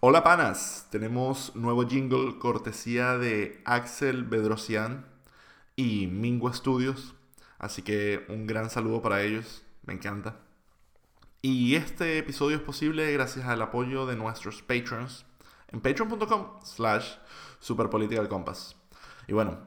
Hola panas, tenemos nuevo jingle cortesía de Axel Bedrosian y Mingo Studios, así que un gran saludo para ellos, me encanta. Y este episodio es posible gracias al apoyo de nuestros patrons en patreon.com slash superpoliticalcompass. Y bueno,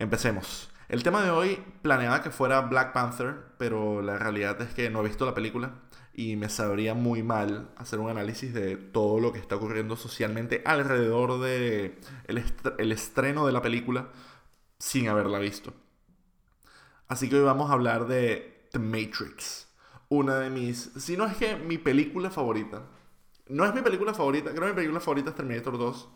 empecemos. El tema de hoy planeaba que fuera Black Panther, pero la realidad es que no he visto la película y me sabría muy mal hacer un análisis de todo lo que está ocurriendo socialmente alrededor de el, estreno de la película sin haberla visto. Así que hoy vamos a hablar de The Matrix, una de mis, si no es que mi película favorita. No es mi película favorita, creo que mi película favorita es Terminator 2,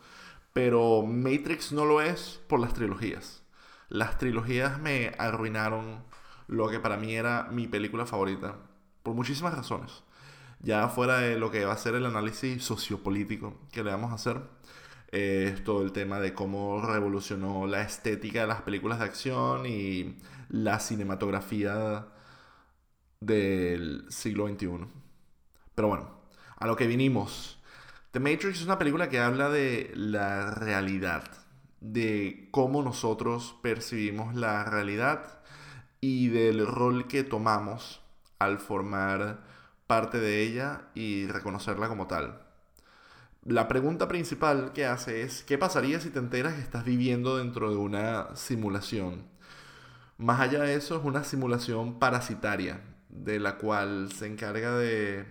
pero Matrix no lo es por las trilogías. Las trilogías me arruinaron lo que para mí era mi película favorita por muchísimas razones. Ya fuera de lo que va a ser el análisis sociopolítico que le vamos a hacer, eh, es todo el tema de cómo revolucionó la estética de las películas de acción y la cinematografía del siglo XXI. Pero bueno, a lo que vinimos. The Matrix es una película que habla de la realidad, de cómo nosotros percibimos la realidad y del rol que tomamos formar parte de ella y reconocerla como tal. La pregunta principal que hace es, ¿qué pasaría si te enteras que estás viviendo dentro de una simulación? Más allá de eso, es una simulación parasitaria, de la cual se encarga de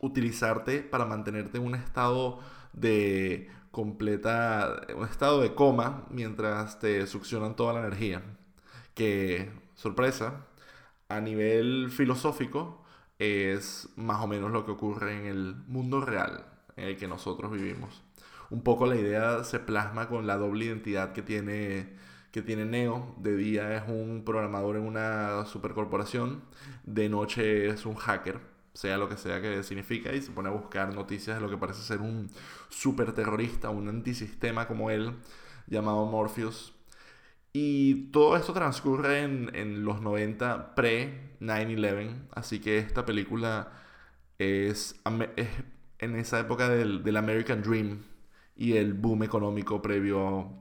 utilizarte para mantenerte en un estado de completa, un estado de coma mientras te succionan toda la energía. Que, sorpresa, a nivel filosófico es más o menos lo que ocurre en el mundo real en el que nosotros vivimos. Un poco la idea se plasma con la doble identidad que tiene, que tiene Neo. De día es un programador en una supercorporación, de noche es un hacker, sea lo que sea que significa, y se pone a buscar noticias de lo que parece ser un super terrorista, un antisistema como él, llamado Morpheus, y todo esto transcurre en, los 90 pre-9-11, así que esta película es, en esa época del, American Dream y el boom económico previo,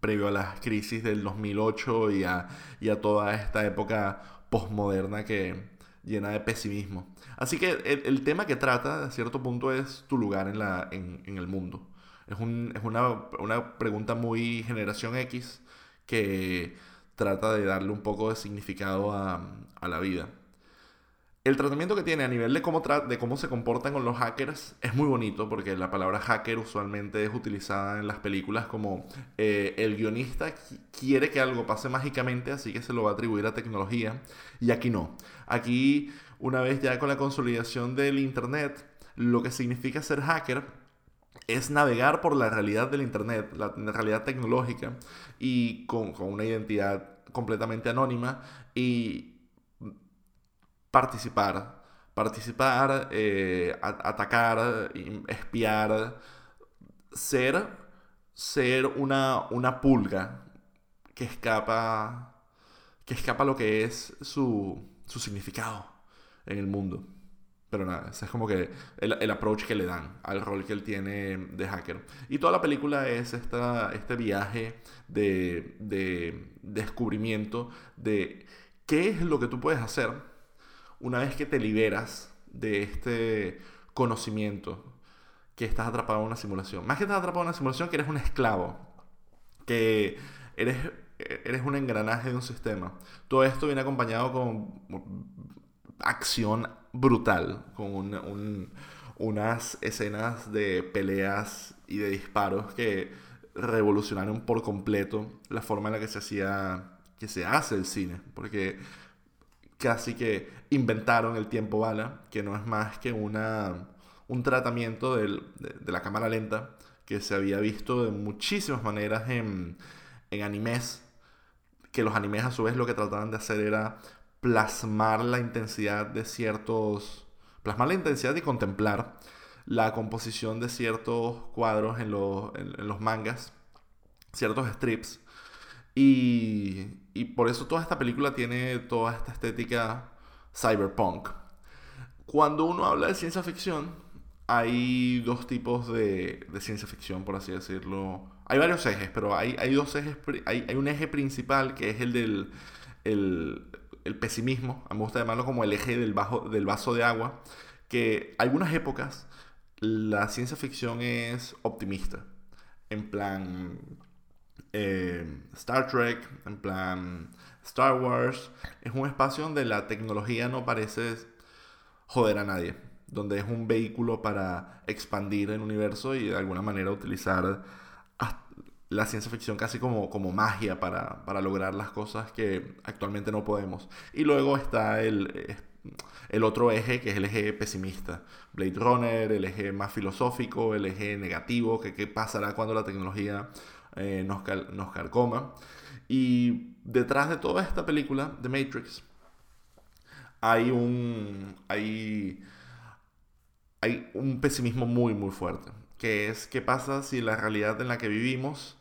previo a las crisis del 2008 y a, y a toda esta época postmoderna que llena de pesimismo. Así que el, tema que trata, a cierto punto, es tu lugar en, la, en, el mundo. Es, es una, una pregunta muy generación X que trata de darle un poco de significado a, la vida. El tratamiento que tiene a nivel de cómo, cómo se comportan con los hackers es muy bonito porque la palabra hacker usualmente es utilizada en las películas como eh, el guionista quiere que algo pase mágicamente así que se lo va a atribuir a tecnología y aquí no. Aquí una vez ya con la consolidación del Internet lo que significa ser hacker es navegar por la realidad del Internet, la, realidad tecnológica, y con, una identidad completamente anónima y participar, participar, eh, atacar, espiar, ser, ser una, una pulga que escapa, que escapa lo que es su, su significado en el mundo. Pero nada, ese es como que el, approach que le dan al rol que él tiene de hacker. Y toda la película es esta, este viaje de, de descubrimiento de qué es lo que tú puedes hacer una vez que te liberas de este conocimiento que estás atrapado en una simulación. Más que estás atrapado en una simulación, que eres un esclavo, que eres, eres un engranaje de un sistema. Todo esto viene acompañado con acción brutal, con unas escenas de peleas y de disparos que revolucionaron por completo la forma en la que se hacía, que se hace el cine, porque casi que inventaron el tiempo bala, que no es más que una, un tratamiento de, la cámara lenta que se había visto de muchísimas maneras en, en animes, que los animes a su vez lo que trataban de hacer era plasmar la intensidad de ciertos, plasmar la intensidad y contemplar la composición de ciertos cuadros en, los mangas, ciertos strips. Y, y por eso toda esta película tiene toda esta estética cyberpunk. Cuando uno habla de ciencia ficción, hay dos tipos de, de, ciencia ficción, por así decirlo. Hay varios ejes, pero hay, hay dos ejes. Hay, hay, un eje principal que es el del el, el pesimismo. A mí me gusta llamarlo como el eje del, del vaso de agua. Que algunas épocas la ciencia ficción es optimista. En plan eh, Star Trek, en plan Star Wars. Es un espacio donde la tecnología no parece joder a nadie. Donde es un vehículo para expandir el universo y de alguna manera utilizar la ciencia ficción casi como, como magia para, para lograr las cosas que actualmente no podemos. Y luego está el el otro eje, que es el eje pesimista. Blade Runner, el eje más filosófico, el eje negativo, que qué pasará cuando la tecnología eh, nos, nos carcoma. Y detrás de toda esta película, The Matrix, hay un, hay, hay un pesimismo muy, muy fuerte. Que es qué pasa si la realidad en la que vivimos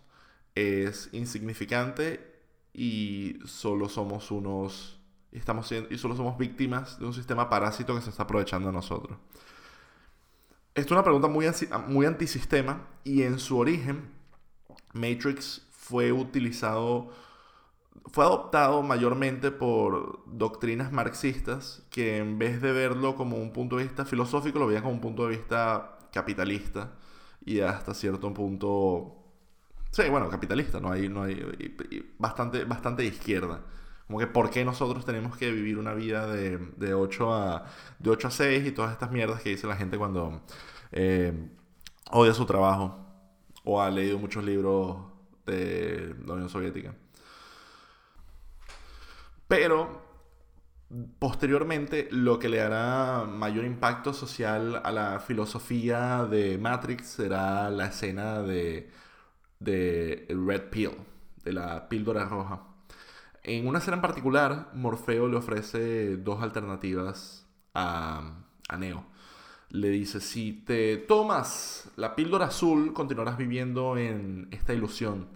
es insignificante y solo somos unos estamos y solo somos víctimas de un sistema parásito que se está aprovechando de nosotros. Esto es una pregunta muy, muy antisistema y en su origen Matrix fue utilizado, fue adoptado mayormente por doctrinas marxistas que en vez de verlo como un punto de vista filosófico lo veían como un punto de vista capitalista y hasta cierto punto, sí, bueno, capitalista, no hay, no hay bastante, bastante izquierda. Como que por qué nosotros tenemos que vivir una vida de, de, 8, a, de 8 a 6 y todas estas mierdas que dice la gente cuando eh, odia su trabajo o ha leído muchos libros de la Unión Soviética. Pero posteriormente lo que le hará mayor impacto social a la filosofía de Matrix será la escena de, de Red Pill, de la píldora roja. En una escena en particular, Morfeo le ofrece dos alternativas a, Neo. Le dice, si te tomas la píldora azul, continuarás viviendo en esta ilusión,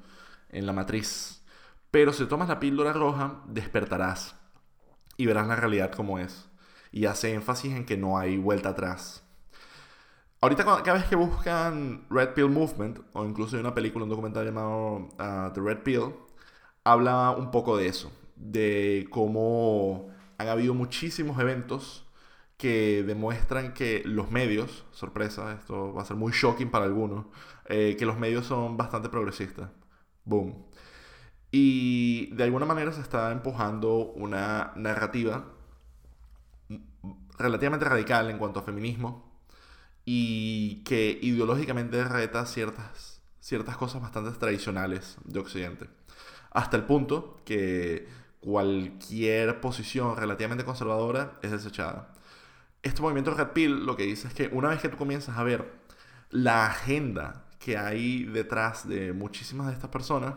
en la matriz. Pero si tomas la píldora roja, despertarás y verás la realidad como es. Y hace énfasis en que no hay vuelta atrás. Ahorita cada vez que buscan Red Pill Movement, o incluso hay una película, un documental llamado uh, The Red Pill, habla un poco de eso, de cómo han habido muchísimos eventos que demuestran que los medios, sorpresa, esto va a ser muy shocking para algunos, eh, que los medios son bastante progresistas. Boom. Y de alguna manera se está empujando una narrativa relativamente radical en cuanto a feminismo y que ideológicamente reta ciertas, ciertas cosas bastante tradicionales de Occidente hasta el punto que cualquier posición relativamente conservadora es desechada. Este movimiento Red Pill lo que dice es que una vez que tú comienzas a ver la agenda que hay detrás de muchísimas de estas personas,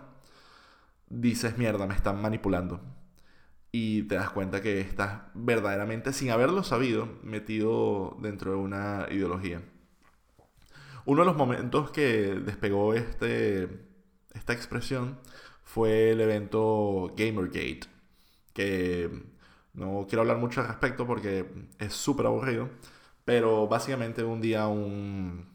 dices, mierda, me están manipulando. Y te das cuenta que estás verdaderamente, sin haberlo sabido, metido dentro de una ideología. Uno de los momentos que despegó este, esta expresión fue el evento Gamergate, que no quiero hablar mucho al respecto porque es súper aburrido, pero básicamente un día un,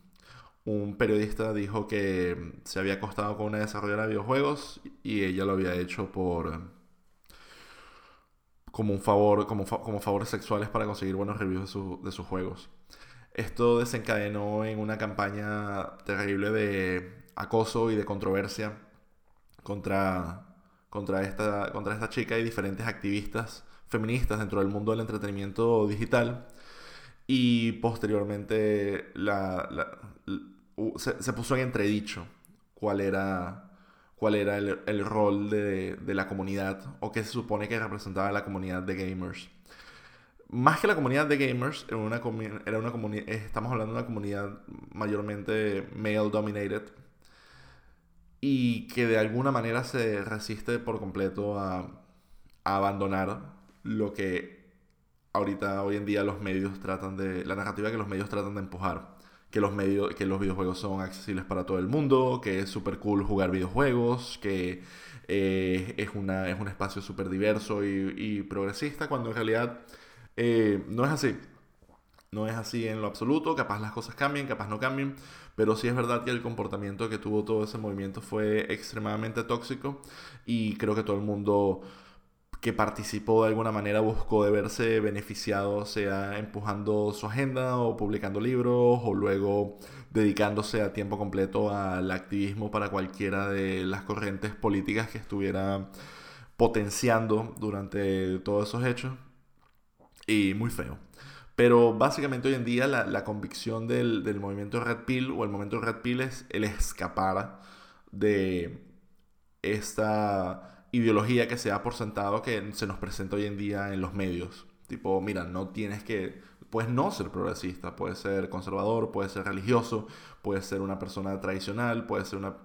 un periodista dijo que se había acostado con una desarrolladora de videojuegos y ella lo había hecho por como un favor, como, como favores sexuales para conseguir buenos reviews de, de sus juegos. Esto desencadenó en una campaña terrible de acoso y de controversia contra, contra, esta, contra esta chica y diferentes activistas feministas dentro del mundo del entretenimiento digital. Y posteriormente la, se, puso en entredicho cuál era, cuál era el, rol de, de, la comunidad o qué se supone que representaba la comunidad de gamers. Más que la comunidad de gamers, era una, era una comunidad, estamos hablando de una comunidad mayormente male dominated, y que de alguna manera se resiste por completo a, abandonar lo que ahorita, hoy en día, los medios tratan de. la narrativa que los medios tratan de empujar. Que los, medios, que los videojuegos son accesibles para todo el mundo, que es súper cool jugar videojuegos, que eh, es, una, es un espacio súper diverso y, progresista, cuando en realidad eh, no es así. No es así en lo absoluto, capaz las cosas cambien, capaz no cambien, pero sí es verdad que el comportamiento que tuvo todo ese movimiento fue extremadamente tóxico y creo que todo el mundo que participó de alguna manera buscó de verse beneficiado, sea empujando su agenda o publicando libros o luego dedicándose a tiempo completo al activismo para cualquiera de las corrientes políticas que estuviera potenciando durante todos esos hechos. Y muy feo. Pero básicamente hoy en día la, convicción del, del, movimiento Red Pill o el movimiento Red Pill es el escapar de esta ideología que se ha por sentado que se nos presenta hoy en día en los medios. Tipo, mira, no tienes que, puedes no ser progresista, puedes ser conservador, puedes ser religioso, puedes ser una persona tradicional, puedes ser una...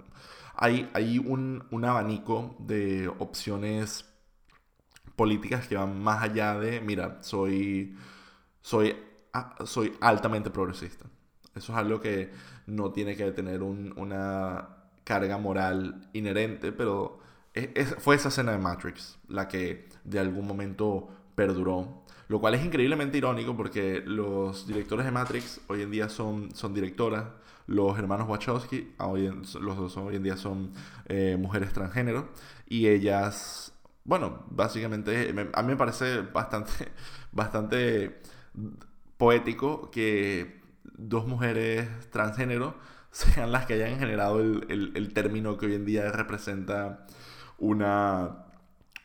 Hay, hay un, un abanico de opciones políticas que van más allá de, mira, soy soy, soy altamente progresista. Eso es algo que no tiene que tener una carga moral inherente, pero fue esa escena de Matrix la que de algún momento perduró. Lo cual es increíblemente irónico porque los directores de Matrix hoy en día son, son directoras. Los hermanos Wachowski, hoy los dos hoy en día son eh, mujeres transgénero. Y ellas, bueno, básicamente a mí me parece bastante, bastante poético que dos mujeres transgénero sean las que hayan generado el, término que hoy en día representa una,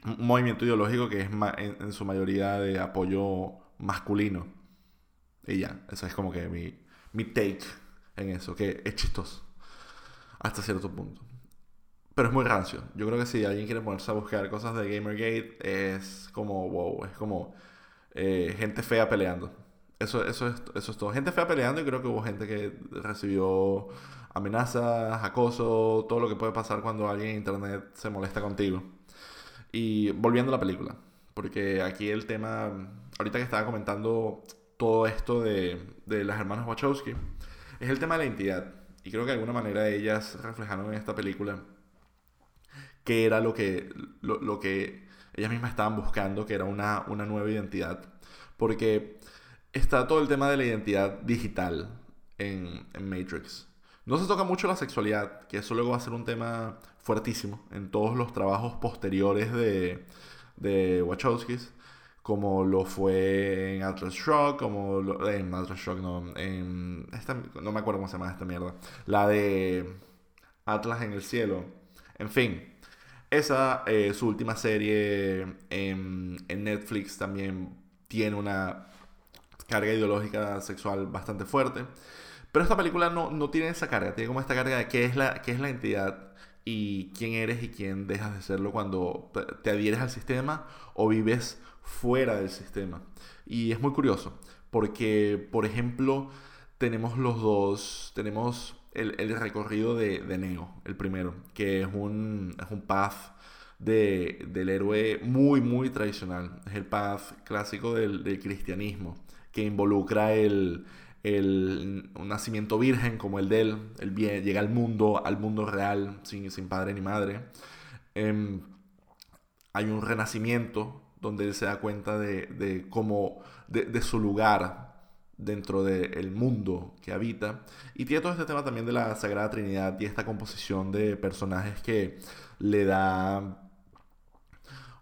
un movimiento ideológico que es en, su mayoría de apoyo masculino. Y ya, eso es como que mi, mi take en eso, que es chistoso. Hasta cierto punto. Pero es muy rancio. Yo creo que si alguien quiere ponerse a buscar cosas de Gamergate, es como, wow, es como eh, gente fea peleando. Eso, eso, es, eso es todo. Gente fea peleando y creo que hubo gente que recibió amenazas, acoso, todo lo que puede pasar cuando alguien en internet se molesta contigo. Y volviendo a la película, porque aquí el tema, ahorita que estaba comentando todo esto de, de las hermanas Wachowski, es el tema de la identidad. Y creo que de alguna manera ellas reflejaron en esta película qué era lo que, lo, lo que ellas mismas estaban buscando, que era una, una nueva identidad. Porque está todo el tema de la identidad digital en, en, Matrix. No se toca mucho la sexualidad, que eso luego va a ser un tema fuertísimo en todos los trabajos posteriores de, de Wachowskis, como lo fue en Atlas Shock, como en Atlas Shock, no, en esta, no me acuerdo cómo se llama esta mierda, la de Atlas en el cielo, en fin, esa, eh, su última serie en, Netflix también tiene una carga ideológica sexual bastante fuerte. Pero esta película no, no, tiene esa carga, tiene como esta carga de qué es, la, qué es la entidad y quién eres y quién dejas de serlo cuando te adhieres al sistema o vives fuera del sistema. Y es muy curioso, porque, por ejemplo, tenemos los dos, tenemos el, recorrido de, de, Neo, el primero, que es un, es un path de, del héroe muy, muy tradicional. Es el path clásico del cristianismo, que involucra el, el, un nacimiento virgen como el de él, bien, llega al mundo, al mundo real, sin, sin padre ni madre. Em, hay un renacimiento donde él se da cuenta de, de cómo, de, de su lugar dentro del mundo que habita. Y tiene todo este tema también de la Sagrada Trinidad y esta composición de personajes que le da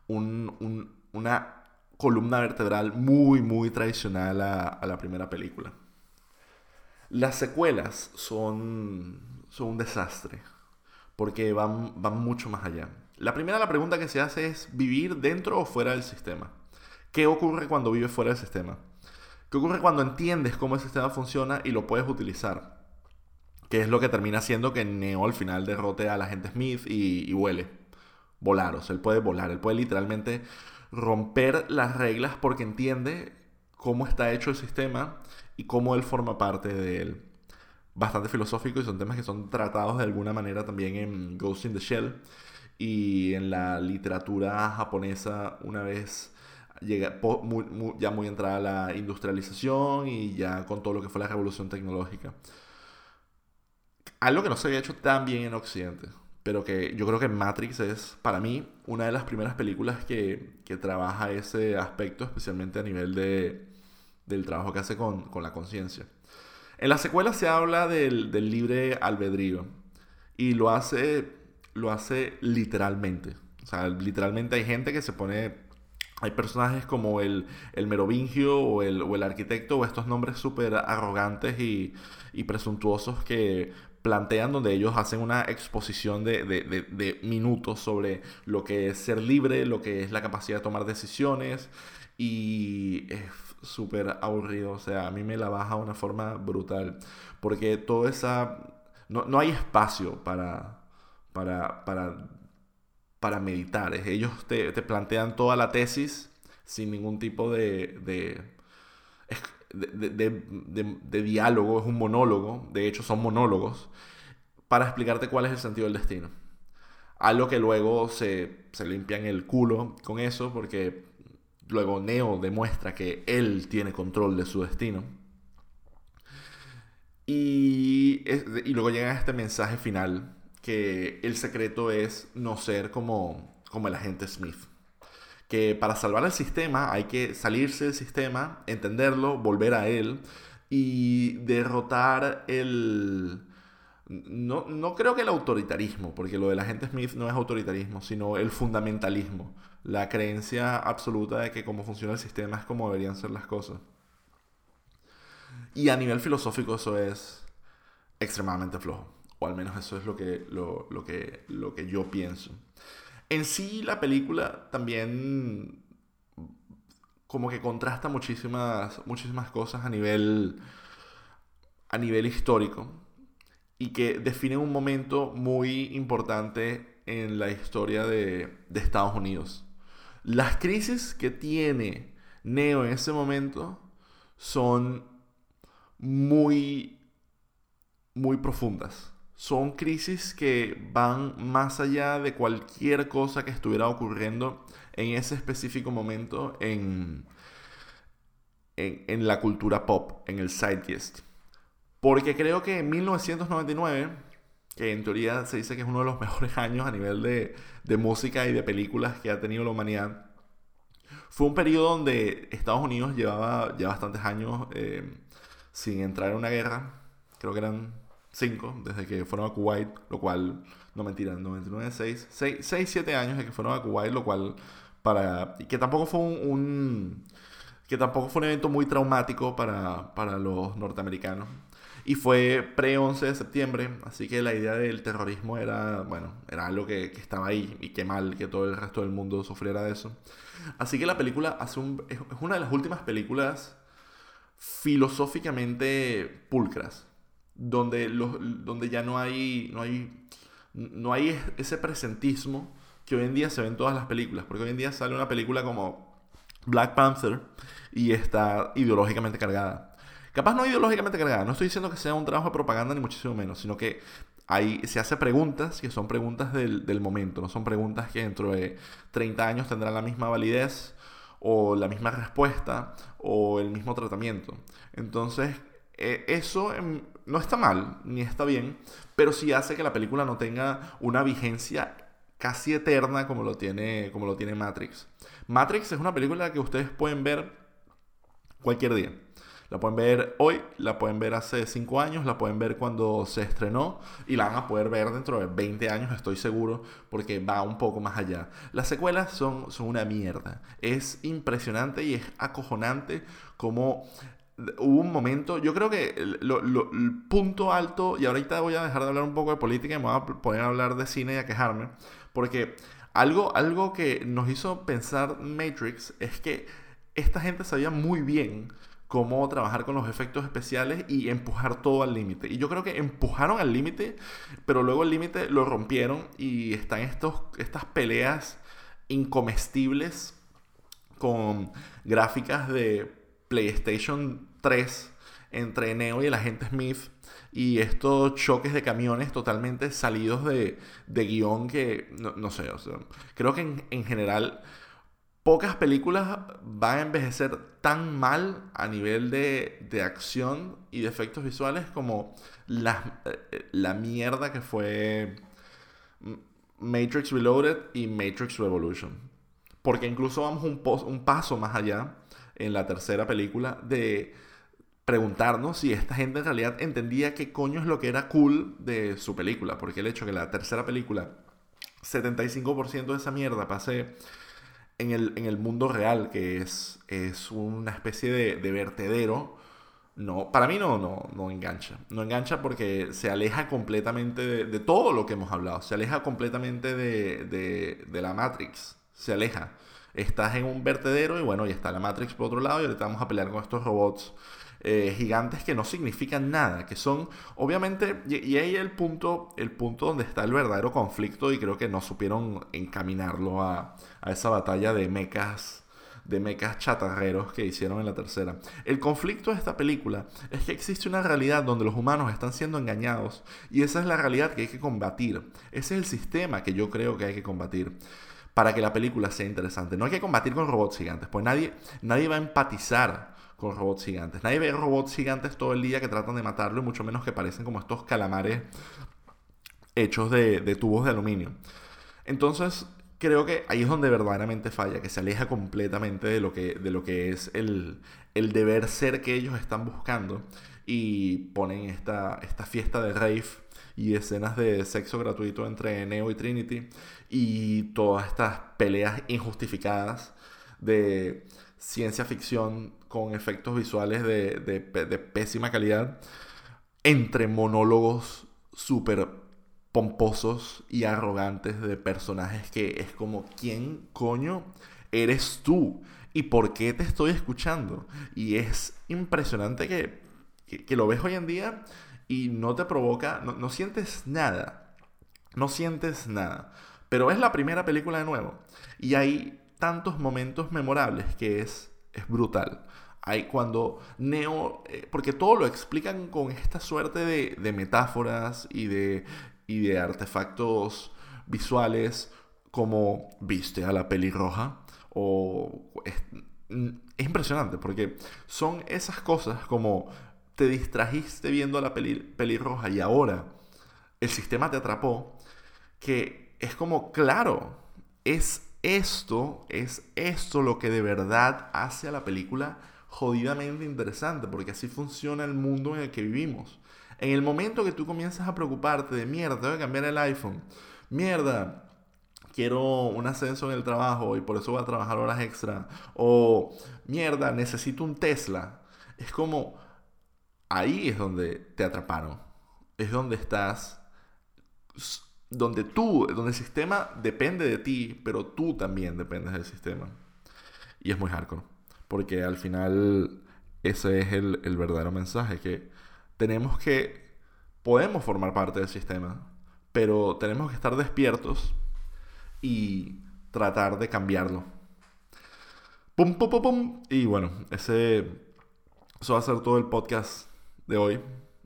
una columna vertebral muy, muy tradicional a, la primera película. Las secuelas son, son un desastre, porque van, van mucho más allá. La primera la pregunta que se hace es, ¿vivir dentro o fuera del sistema? ¿Qué ocurre cuando vives fuera del sistema? ¿Qué ocurre cuando entiendes cómo el sistema funciona y lo puedes utilizar? Que es lo que termina haciendo que Neo al final derrote a la gente Smith y, y vuele. Volar, o sea, él puede volar, él puede literalmente romper las reglas porque entiende cómo está hecho el sistema y cómo él forma parte de él. Bastante filosófico y son temas que son tratados de alguna manera también en Ghost in the Shell y en la literatura japonesa una vez llega ya muy entrada la industrialización y ya con todo lo que fue la revolución tecnológica. Algo que no se había hecho tan bien en Occidente, pero que yo creo que Matrix es, para mí, una de las primeras películas que, que trabaja ese aspecto, especialmente a nivel de, del trabajo que hace con, la conciencia. En la secuela se habla del, libre albedrío y lo hace, lo hace literalmente. O sea, literalmente hay gente que se pone hay personajes como el, el merovingio o el, o el, arquitecto o estos nombres súper arrogantes y, y, presuntuosos que plantean donde ellos hacen una exposición de, de, de, minutos sobre lo que es ser libre, lo que es la capacidad de tomar decisiones y es súper aburrido, o sea, a mí me la baja de una forma brutal porque toda esa... No, no hay espacio para, para, para para meditar. Ellos te, plantean toda la tesis sin ningún tipo de, de, diálogo, es un monólogo, de hecho son monólogos, para explicarte cuál es el sentido del destino. Algo que luego se, se limpian el culo con eso, porque luego Neo demuestra que él tiene control de su destino. Y, y luego llega este mensaje final que el secreto es no ser como, como el agente Smith. Que para salvar el sistema hay que salirse del sistema, entenderlo, volver a él y derrotar el... No, no creo que el autoritarismo, porque lo del agente Smith no es autoritarismo, sino el fundamentalismo, la creencia absoluta de que cómo funciona el sistema es como deberían ser las cosas. Y a nivel filosófico eso es extremadamente flojo. O al menos eso es lo que, lo, que, lo que yo pienso. En sí, la película también como que contrasta muchísimas, muchísimas cosas a nivel, a nivel histórico y que define un momento muy importante en la historia de, de Estados Unidos. Las crisis que tiene Neo en ese momento son muy, muy profundas son crisis que van más allá de cualquier cosa que estuviera ocurriendo en ese específico momento en, en, la cultura pop, en el zeitgeist. Porque creo que en 1999, que en teoría se dice que es uno de los mejores años a nivel de, de música y de películas que ha tenido la humanidad, fue un periodo donde Estados Unidos llevaba ya bastantes años eh, sin entrar en una guerra. Creo que eran cinco, desde que fueron a Kuwait, lo cual, no mentira, 99, 6, 6, 6 7 años de que fueron a Kuwait, lo cual, para, que tampoco fue un, que tampoco fue un evento muy traumático para, para los norteamericanos. Y fue pre-11 de septiembre, así que la idea del terrorismo era, bueno, era algo que, que, estaba ahí y qué mal que todo el resto del mundo sufriera de eso. Así que la película hace un, es una de las últimas películas filosóficamente pulcras donde, los, donde ya no hay, no, hay, no hay ese presentismo que hoy en día se ve en todas las películas. Porque hoy en día sale una película como Black Panther y está ideológicamente cargada. Capaz no ideológicamente cargada, no estoy diciendo que sea un trabajo de propaganda ni muchísimo menos, sino que hay, se hace preguntas que son preguntas del, del momento, no son preguntas que dentro de 30 años tendrán la misma validez o la misma respuesta o el mismo tratamiento. Entonces, eh, eso no está mal, ni está bien, pero sí hace que la película no tenga una vigencia casi eterna como lo tiene, como lo tiene Matrix. Matrix es una película que ustedes pueden ver cualquier día. La pueden ver hoy, la pueden ver hace 5 años, la pueden ver cuando se estrenó y la van a poder ver dentro de 20 años, estoy seguro, porque va un poco más allá. Las secuelas son, son una mierda. Es impresionante y es acojonante como hubo un momento, yo creo que el, punto alto, y ahorita voy a dejar de hablar un poco de política y me voy a poner a hablar de cine y a quejarme, porque algo, algo que nos hizo pensar Matrix es que esta gente sabía muy bien cómo trabajar con los efectos especiales y empujar todo al límite. Y yo creo que empujaron al límite, pero luego el límite lo rompieron y están estos, estas peleas incomestibles con gráficas de PlayStation 3 entre Neo y el agente Smith y estos choques de camiones totalmente salidos de, de guion que, no, sé, o sea, creo que en, general pocas películas van a envejecer tan mal a nivel de, de acción y de efectos visuales como la, eh, la mierda que fue Matrix Reloaded y Matrix Revolution. Porque incluso vamos un, un paso más allá en la tercera película de preguntarnos si esta gente en realidad entendía qué coño es lo que era cool de su película. Porque el hecho que la tercera película, 75% de esa mierda pase en el, en el mundo real, que es, es una especie de, de vertedero, no, para mí no, no, no engancha. No engancha porque se aleja completamente de, todo lo que hemos hablado. Se aleja completamente de, de, la Matrix. Se aleja. Estás en un vertedero y bueno, y está la Matrix por otro lado y ahorita vamos a pelear con estos robots eh, gigantes que no significan nada, que son obviamente, y, ahí el punto, el punto donde está el verdadero conflicto y creo que no supieron encaminarlo a, a esa batalla de mecas de mecas chatarreros que hicieron en la tercera. El conflicto de esta película es que existe una realidad donde los humanos están siendo engañados y esa es la realidad que hay que combatir. Ese es el sistema que yo creo que hay que combatir para que la película sea interesante. No hay que combatir con robots gigantes, pues nadie, nadie va a empatizar con robots gigantes. Nadie ve robots gigantes todo el día que tratan de matarlo y mucho menos que parecen como estos calamares hechos de, tubos de aluminio. Entonces, creo que ahí es donde verdaderamente falla, que se aleja completamente de lo que, de lo que es el, el deber ser que ellos están buscando y ponen esta, esta fiesta de rave y escenas de sexo gratuito entre Neo y Trinity y todas estas peleas injustificadas de ciencia ficción con efectos visuales de, de, pésima calidad, entre monólogos súper pomposos y arrogantes de personajes que es como, ¿quién coño eres tú? ¿Y por qué te estoy escuchando? Y es impresionante que, que, lo ves hoy en día y no te provoca, no, sientes nada. No sientes nada. Pero es la primera película de nuevo. Y hay tantos momentos memorables que es, es brutal. Hay cuando Neo, eh, porque todo lo explican con esta suerte de, de metáforas y de, y de artefactos visuales como viste a la pelirroja o es, es, impresionante porque son esas cosas como te distrajiste viendo la peli, pelirroja y ahora el sistema te atrapó que es como claro es esto, es esto lo que de verdad hace a la película jodidamente interesante, porque así funciona el mundo en el que vivimos. En el momento que tú comienzas a preocuparte de mierda, tengo que cambiar el iPhone, mierda, quiero un ascenso en el trabajo y por eso voy a trabajar horas extra, o mierda, necesito un Tesla, es como ahí es donde te atraparon, es donde estás donde tú, donde el sistema depende de ti, pero tú también dependes del sistema. Y es muy hardcore. Porque al final ese es el, verdadero mensaje, que tenemos que, podemos formar parte del sistema, pero tenemos que estar despiertos y tratar de cambiarlo. Pum, pum, pum, pum. Y bueno, ese, eso va a ser todo el podcast de hoy,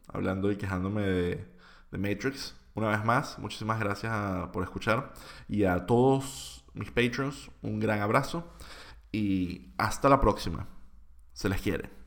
hablando y quejándome de, Matrix. Una vez más, muchísimas gracias por escuchar y a todos mis patrons un gran abrazo y hasta la próxima. Se les quiere.